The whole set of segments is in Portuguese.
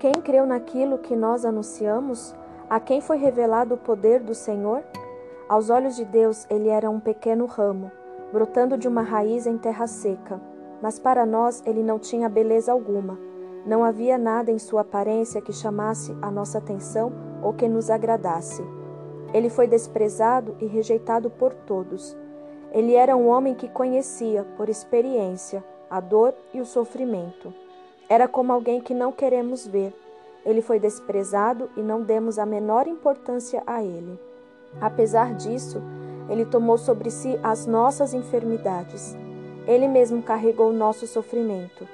quem creu naquilo que nós anunciamos? A quem foi revelado o poder do Senhor? Aos olhos de Deus, ele era um pequeno ramo, brotando de uma raiz em terra seca. Mas para nós ele não tinha beleza alguma. Não havia nada em sua aparência que chamasse a nossa atenção ou que nos agradasse. Ele foi desprezado e rejeitado por todos. Ele era um homem que conhecia, por experiência, a dor e o sofrimento. Era como alguém que não queremos ver ele foi desprezado e não demos a menor importância a ele. Apesar disso, ele tomou sobre si as nossas enfermidades. Ele mesmo carregou o nosso sofrimento.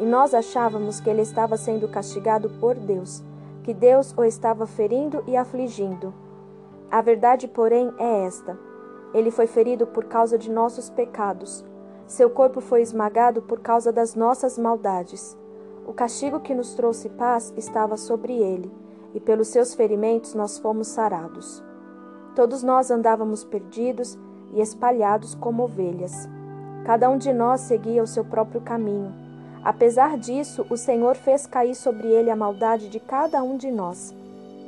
E nós achávamos que ele estava sendo castigado por Deus, que Deus o estava ferindo e afligindo. A verdade, porém, é esta: ele foi ferido por causa de nossos pecados. Seu corpo foi esmagado por causa das nossas maldades. O castigo que nos trouxe paz estava sobre ele, e pelos seus ferimentos nós fomos sarados. Todos nós andávamos perdidos e espalhados como ovelhas. Cada um de nós seguia o seu próprio caminho. Apesar disso, o Senhor fez cair sobre ele a maldade de cada um de nós.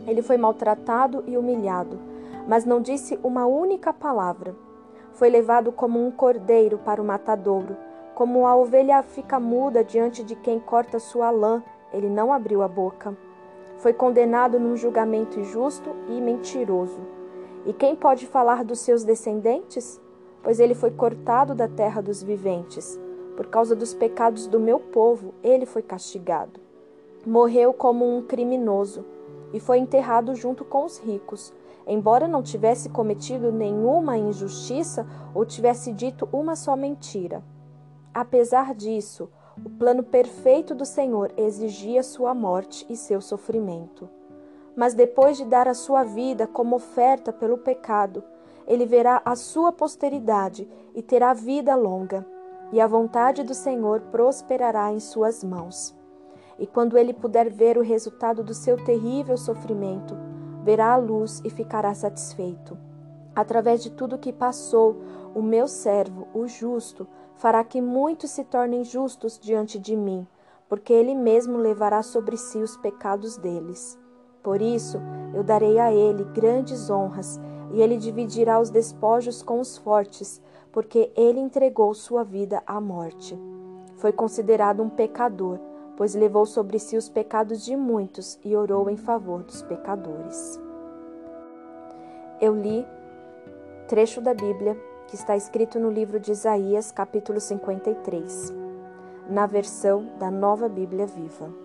Ele foi maltratado e humilhado, mas não disse uma única palavra. Foi levado como um cordeiro para o matadouro como a ovelha fica muda diante de quem corta sua lã, ele não abriu a boca. Foi condenado num julgamento injusto e mentiroso. E quem pode falar dos seus descendentes? Pois ele foi cortado da terra dos viventes. Por causa dos pecados do meu povo, ele foi castigado. Morreu como um criminoso e foi enterrado junto com os ricos, embora não tivesse cometido nenhuma injustiça ou tivesse dito uma só mentira. Apesar disso, o plano perfeito do Senhor exigia sua morte e seu sofrimento. Mas depois de dar a sua vida como oferta pelo pecado, ele verá a sua posteridade e terá vida longa, e a vontade do Senhor prosperará em suas mãos. E quando ele puder ver o resultado do seu terrível sofrimento, verá a luz e ficará satisfeito. Através de tudo que passou, o meu servo, o justo, fará que muitos se tornem justos diante de mim, porque ele mesmo levará sobre si os pecados deles. Por isso, eu darei a ele grandes honras, e ele dividirá os despojos com os fortes, porque ele entregou sua vida à morte. Foi considerado um pecador, pois levou sobre si os pecados de muitos e orou em favor dos pecadores. Eu li trecho da Bíblia que está escrito no livro de Isaías, capítulo 53, na versão da Nova Bíblia Viva.